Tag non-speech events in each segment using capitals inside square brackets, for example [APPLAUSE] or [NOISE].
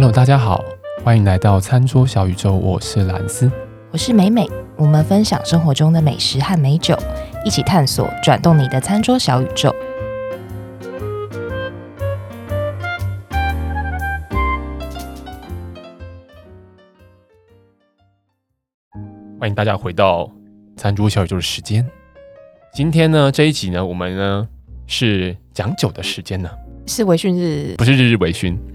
Hello，大家好，欢迎来到餐桌小宇宙，我是蓝斯，我是美美，我们分享生活中的美食和美酒，一起探索转动你的餐桌小宇宙。欢迎大家回到餐桌小宇宙的时间。今天呢，这一集呢，我们呢是讲酒的时间呢。是微醺日，不是日日微醺，[LAUGHS]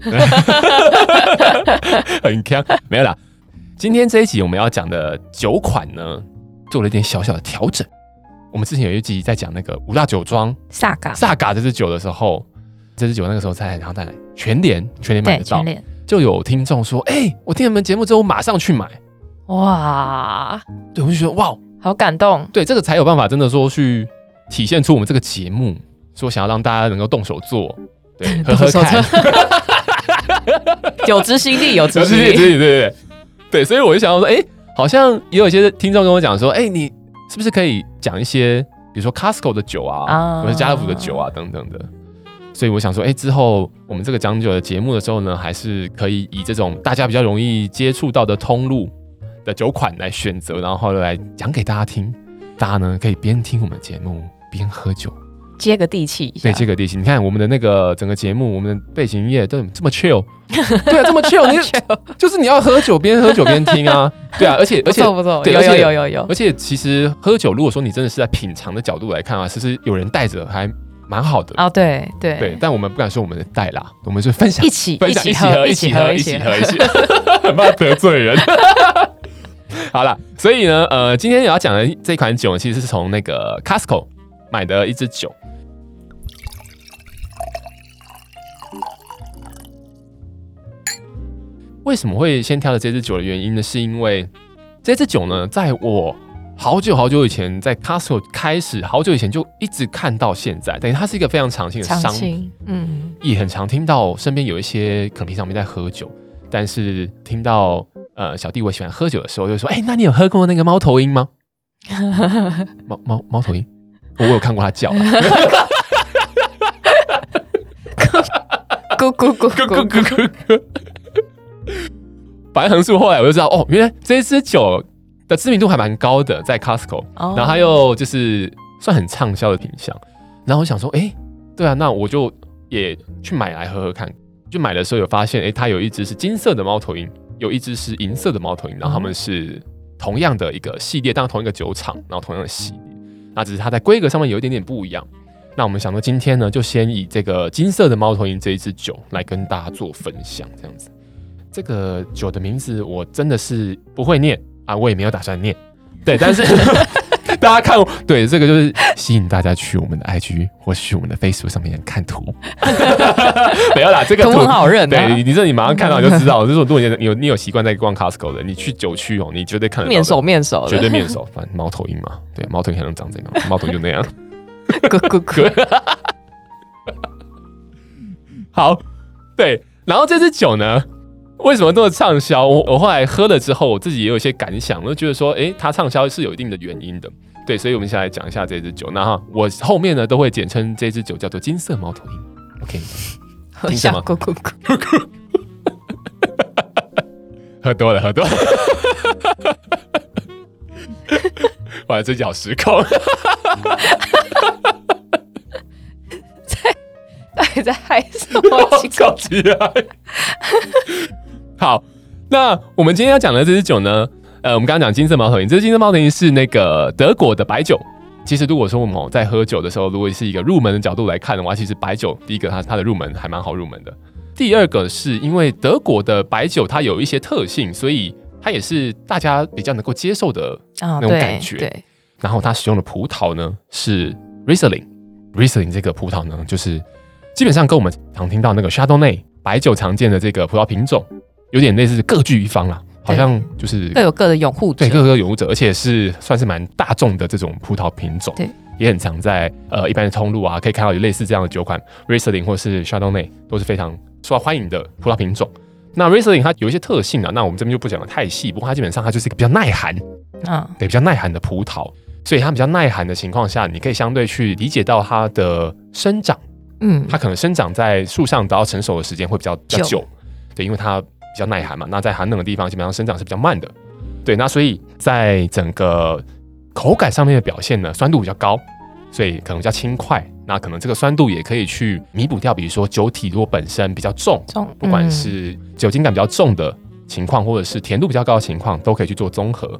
很强，没有啦。今天这一集我们要讲的酒款呢，做了一点小小的调整。我们之前有一集在讲那个五大酒庄萨嘎萨嘎这支酒的时候，这支酒那个时候在然后在全联全联买得到，就有听众说：“哎、欸，我听你们节目之后，我马上去买。”哇，对，我就觉得哇，好感动。对，这个才有办法真的说去体现出我们这个节目，说想要让大家能够动手做。对，[LAUGHS] 喝喝看，[LAUGHS] [LAUGHS] 有执行力，有执行力，对对对。对，所以我就想要说，哎、欸，好像也有一些听众跟我讲说，哎、欸，你是不是可以讲一些，比如说 Costco 的酒啊，或者家乐福的酒啊等等的。所以我想说，哎、欸，之后我们这个讲酒的节目的时候呢，还是可以以这种大家比较容易接触到的通路的酒款来选择，然后后来讲给大家听，大家呢可以边听我们的节目边喝酒。接个地气，对，接个地气。你看我们的那个整个节目，我们的背景音乐都这么 chill，[LAUGHS] 对啊，这么 chill，你 [LAUGHS] 就是你要喝酒边喝酒边听啊，[LAUGHS] 对啊，而且而且不错不错，有有有有有。而且其实喝酒，如果说你真的是在品尝的角度来看啊，其实有人带着还蛮好的哦，对对对。但我们不敢说我们的带啦，我们是分享，一起分享一起喝，一起喝，一起喝，一起，很怕得罪人。好了，所以呢，呃，今天要讲的这款酒，其实是从那个 Costco 买的一支酒。什么会先挑的这支酒的原因呢？是因为这支酒呢，在我好久好久以前在 Costco 开始，好久以前就一直看到现在，等于它是一个非常常青的商品，嗯，也很常听到身边有一些可能平常没在喝酒，但是听到呃小弟我喜欢喝酒的时候，就说：“哎、欸，那你有喝过那个猫头鹰吗？” [LAUGHS] 猫猫猫头鹰，我有看过它叫，[LAUGHS] 咕咕咕咕咕咕。反 [LAUGHS] [LAUGHS] 正横树后来我就知道，哦，原来这支酒的知名度还蛮高的，在 Costco，然后它又就是算很畅销的品相。然后我想说，哎、欸，对啊，那我就也去买来喝喝看。就买的时候有发现，哎、欸，它有一只是金色的猫头鹰，有一只是银色的猫头鹰，然后他们是同样的一个系列，当然同一个酒厂，然后同样的系列，那只是它在规格上面有一点点不一样。那我们想说，今天呢，就先以这个金色的猫头鹰这一支酒来跟大家做分享，这样子。这个酒的名字我真的是不会念啊，我也没有打算念。对，但是 [LAUGHS] 大家看，对，这个就是吸引大家去我们的 IG 或是去我们的 Facebook 上面看图。[LAUGHS] 没有啦，这个图，图很好认、啊。对，你这你马上看到你就知道，就是如果你有你有习惯在逛 Costco 的，你去酒区哦，你绝对看得到面熟面熟，绝对面熟。反正猫头鹰嘛，对，猫头鹰还能长这样，[LAUGHS] 猫头鹰就那样。咕咕咕。好，对，然后这支酒呢？为什么这么畅销？我我后来喝了之后，我自己也有一些感想，我就觉得说，哎，它畅销是有一定的原因的。对，所以我们先来讲一下这支酒。那哈，我后面呢都会简称这支酒叫做金色猫头鹰。OK，听什么？咕咕咕咕，[LAUGHS] 喝多了，喝多了。[LAUGHS] 哇，这脚失控。[LAUGHS] 在，到底在嗨什么？搞起来。好，那我们今天要讲的这支酒呢，呃，我们刚刚讲金色猫头鹰，这支金色猫头鹰是那个德国的白酒。其实如果说我们在喝酒的时候，如果是一个入门的角度来看的话，其实白酒第一个它它的入门还蛮好入门的。第二个是因为德国的白酒它有一些特性，所以它也是大家比较能够接受的那种感觉。哦、对，对，然后它使用的葡萄呢是 Riesling，Riesling 这个葡萄呢就是基本上跟我们常听到那个 Chardonnay 白酒常见的这个葡萄品种。有点类似各据一方啦，好像就是各有各的拥护者，对，各有各拥护者，而且是算是蛮大众的这种葡萄品种，对，也很常在呃一般的通路啊，可以看到有类似这样的酒款，Riesling 或是 Chardonnay 都是非常受到欢迎的葡萄品种。那 Riesling 它有一些特性啊，那我们这边就不讲的太细，不过它基本上它就是一个比较耐寒，啊，对，比较耐寒的葡萄，所以它比较耐寒的情况下，你可以相对去理解到它的生长，嗯，它可能生长在树上，得到成熟的时间会比较比较久。对，因为它比较耐寒嘛，那在寒冷的地方基本上生长是比较慢的。对，那所以在整个口感上面的表现呢，酸度比较高，所以可能比较轻快。那可能这个酸度也可以去弥补掉，比如说酒体如果本身比较重，重，不管是酒精感比较重的情况，或者是甜度比较高的情况，都可以去做综合。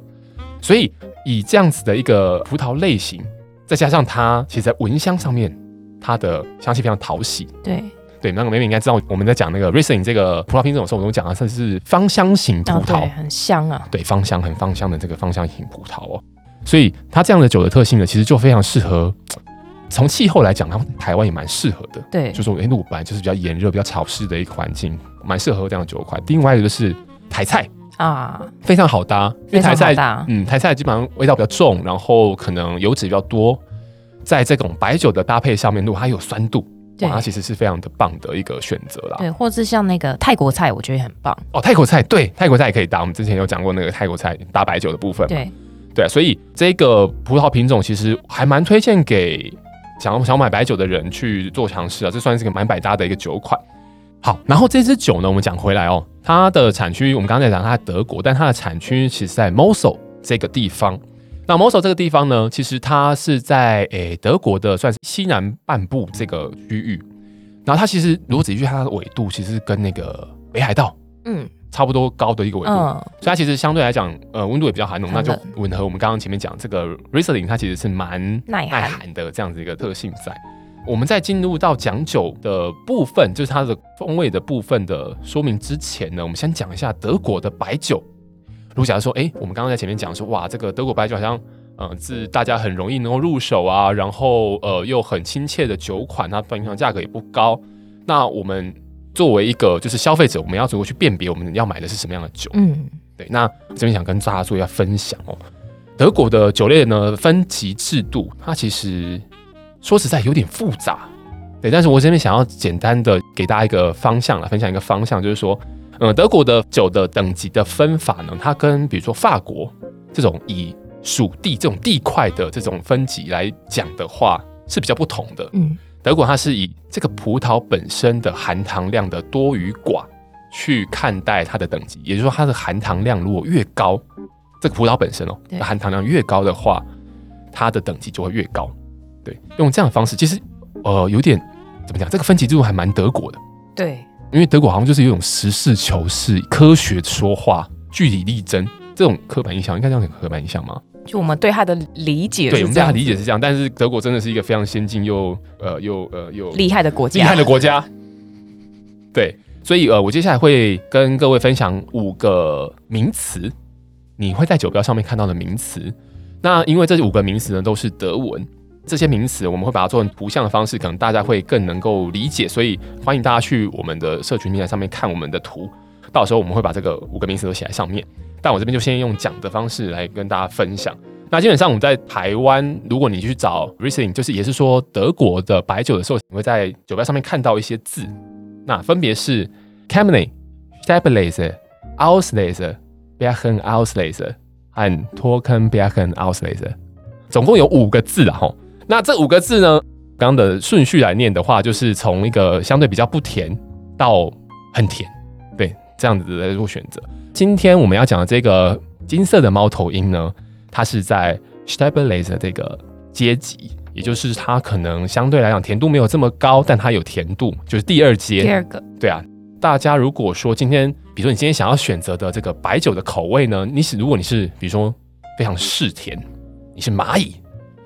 所以以这样子的一个葡萄类型，再加上它其实在闻香上面，它的香气非常讨喜。对对，那个美女应该知道我们在讲那个 Riesling 这个葡萄品种的时候，我们讲的它是芳香型葡萄，哦，很香啊。对，芳香很芳香的这个芳香型葡萄哦。所以它这样的酒的特性呢，其实就非常适合。从气候来讲，它台湾也蛮适合的。对，就说哎，鹿本来就是比较炎热、比较潮湿的一个环境，蛮适合这样的酒款。另外一个就是台菜。啊，非常好搭，因为台菜，嗯，台菜基本上味道比较重，然后可能油脂比较多，在这种白酒的搭配上面，如果它有酸度，对，它其实是非常的棒的一个选择啦。对，或是像那个泰国菜，我觉得也很棒。哦，泰国菜，对，泰国菜也可以搭。我们之前有讲过那个泰国菜搭白酒的部分，对，对，所以这个葡萄品种其实还蛮推荐给想要想买白酒的人去做尝试啊，这算是个蛮百搭的一个酒款。好，然后这支酒呢，我们讲回来哦，它的产区我们刚才讲它在德国，但它的产区其实在 Mosel 这个地方。那 Mosel 这个地方呢，其实它是在诶德国的算是西南半部这个区域。然后它其实如果仔细去它的纬度，其实是跟那个北海道嗯差不多高的一个纬度，嗯，所以它其实相对来讲呃温度也比较寒冷，那就吻合我们刚刚前面讲这个 Riesling 它其实是蛮耐寒的这样子一个特性在。我们在进入到讲酒的部分，就是它的风味的部分的说明之前呢，我们先讲一下德国的白酒。如果假如说，哎，我们刚刚在前面讲说，哇，这个德国白酒好像，嗯、呃，是大家很容易能够入手啊，然后呃又很亲切的酒款，它平常价格也不高。那我们作为一个就是消费者，我们要如何去辨别我们要买的是什么样的酒？嗯，对。那这边想跟大家做一下分享哦，德国的酒类呢分级制度，它其实。说实在有点复杂，对，但是我这边想要简单的给大家一个方向来分享一个方向，就是说，嗯，德国的酒的等级的分法呢，它跟比如说法国这种以属地这种地块的这种分级来讲的话是比较不同的。嗯，德国它是以这个葡萄本身的含糖量的多与寡去看待它的等级，也就是说，它的含糖量如果越高，这个葡萄本身哦，含糖量越高的话，它的等级就会越高。对，用这样的方式，其实，呃，有点怎么讲？这个分级制度还蛮德国的。对，因为德国好像就是有一种实事求是、科学说话、据理力争这种刻板印象，应该这样讲刻板印象吗？就我们对他的理解，对，我们对他理解是这样。但是德国真的是一个非常先进又呃又呃又厉害的国家，厉害的国家。对，所以呃，我接下来会跟各位分享五个名词，你会在酒标上面看到的名词。那因为这五个名词呢，都是德文。这些名词我们会把它做成图像的方式，可能大家会更能够理解，所以欢迎大家去我们的社群平台上面看我们的图，到时候我们会把这个五个名词都写在上面。但我这边就先用讲的方式来跟大家分享。那基本上我们在台湾，如果你去找 Riesling，就是也是说德国的白酒的时候，你会在酒标上面看到一些字，那分别是 Cabernet Stabilizer Auslese Bergen Auslese 和 Trocken Bergen Auslese，总共有五个字啊，吼。那这五个字呢，刚刚的顺序来念的话，就是从一个相对比较不甜到很甜，对，这样子来做选择。今天我们要讲的这个金色的猫头鹰呢，它是在 Stabilizer 这个阶级，也就是它可能相对来讲甜度没有这么高，但它有甜度，就是第二阶。第二个，对啊。大家如果说今天，比如说你今天想要选择的这个白酒的口味呢，你是如果你是比如说非常嗜甜，你是蚂蚁。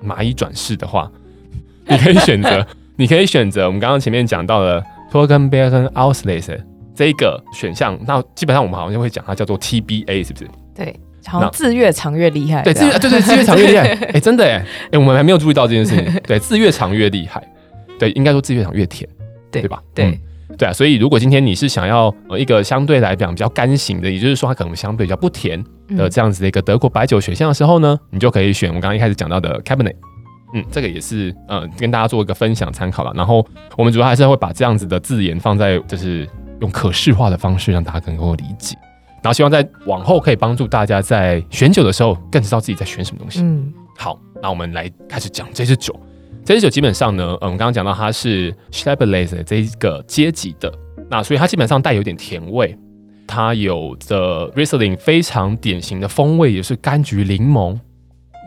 蚂蚁转世的话，[LAUGHS] 你可以选择，[LAUGHS] 你可以选择我们刚刚前面讲到的 Trockenbergen Auslese 这一个选项。那基本上我们好像会讲它叫做 TBA，是不是？对，好像字越长越厉害。对，字对对字越长越厉害。[LAUGHS] 哎、欸，真的哎，哎、欸，我们还没有注意到这件事情。对，字越长越厉害。对，应该说字越长越甜，对，对吧？对。嗯对啊，所以如果今天你是想要呃一个相对来讲比较干型的，也就是说它可能相对比较不甜的这样子的一个德国白酒选项的时候呢，你就可以选我刚刚一开始讲到的 Cabernet。嗯，这个也是呃跟大家做一个分享参考了。然后我们主要还是会把这样子的字眼放在就是用可视化的方式让大家更能够理解，然后希望在往后可以帮助大家在选酒的时候更知道自己在选什么东西。嗯，好，那我们来开始讲这支酒。这支酒基本上呢，嗯，我们刚刚讲到它是 Stabilizer 这一个阶级的，那所以它基本上带有点甜味，它有着 Riesling 非常典型的风味，也是柑橘、柠檬、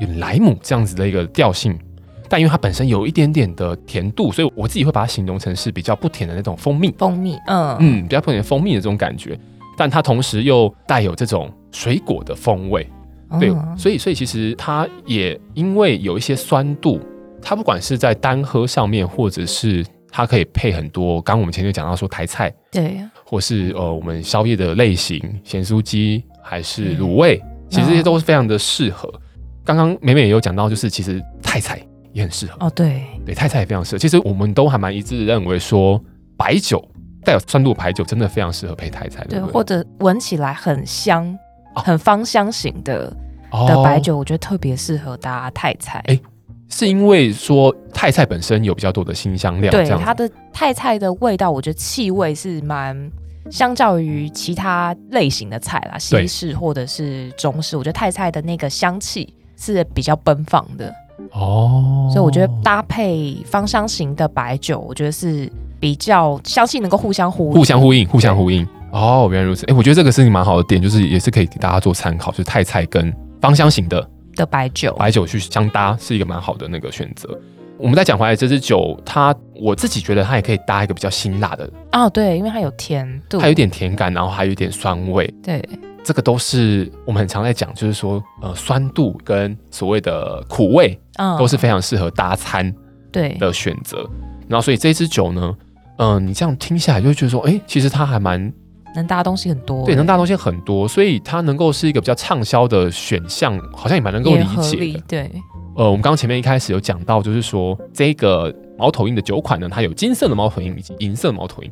有莱姆这样子的一个调性。但因为它本身有一点点的甜度，所以我自己会把它形容成是比较不甜的那种蜂蜜。蜂蜜，嗯嗯，比较不甜的蜂蜜的这种感觉，但它同时又带有这种水果的风味。对，嗯、所以所以其实它也因为有一些酸度，它不管是在单喝上面，或者是它可以配很多，刚刚我们前面讲到说台菜，对，或是呃我们宵夜的类型，咸酥鸡还是卤味，嗯、其实这些都是非常的适合。刚刚美美也有讲到，就是其实泰菜也很适合哦，对对，泰菜也非常适合。其实我们都还蛮一致认为说，白酒带有酸度白酒真的非常适合配泰菜，对，对，或者闻起来很香。很芳香型的的白酒，我觉得特别适合搭泰菜。哎、欸，是因为说泰菜本身有比较多的辛香料，对它的泰菜的味道，我觉得气味是蛮相较于其他类型的菜啦，西式或者是中式，我觉得泰菜的那个香气是比较奔放的哦。所以我觉得搭配芳香型的白酒，我觉得是比较相信能够互相呼互相呼应，互相呼应。哦，原来如此。哎、欸，我觉得这个是你蛮好的点，就是也是可以给大家做参考，就是泰菜跟芳香型的的白酒，白酒去相搭是一个蛮好的那个选择。我们再讲回来，这支酒它我自己觉得它也可以搭一个比较辛辣的哦，对，因为它有甜度，它有点甜感，然后还有一点酸味。对，这个都是我们很常在讲，就是说呃酸度跟所谓的苦味，嗯，都是非常适合搭餐对的选择。然后所以这支酒呢，嗯、呃，你这样听下来就会觉得说，哎、欸，其实它还蛮。能搭东西很多，对，能搭东西很多，所以它能够是一个比较畅销的选项，好像也蛮能够理解的。对，呃，我们刚刚前面一开始有讲到，就是说这个猫头鹰的酒款呢，它有金色的猫头鹰以及银色的猫头鹰。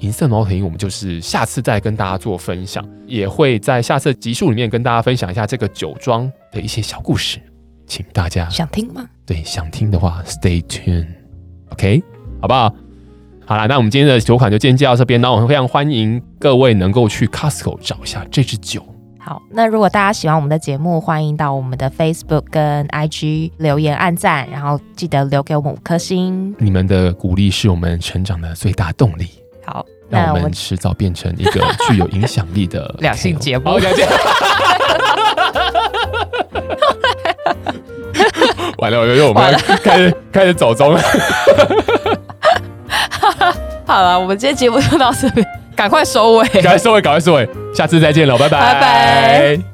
银色猫头鹰，我们就是下次再跟大家做分享，也会在下次集数里面跟大家分享一下这个酒庄的一些小故事，请大家想听吗？对，想听的话，Stay tuned，OK，okay? 好不好？好了，那我们今天的酒款就先介绍到这边。那我们非常欢迎各位能够去 Costco 找一下这支酒。好，那如果大家喜欢我们的节目，欢迎到我们的 Facebook 跟 IG 留言按赞，然后记得留给我们五颗星。你们的鼓励是我们成长的最大动力。好，那我们迟早变成一个具有影响力的 [LAUGHS] 两性节目。[LAUGHS] 完了，我觉得我们开始开始走中了。好了，我们今天节目就到这边，赶快收尾，赶快收尾，赶快收尾，下次再见了，拜拜，拜拜。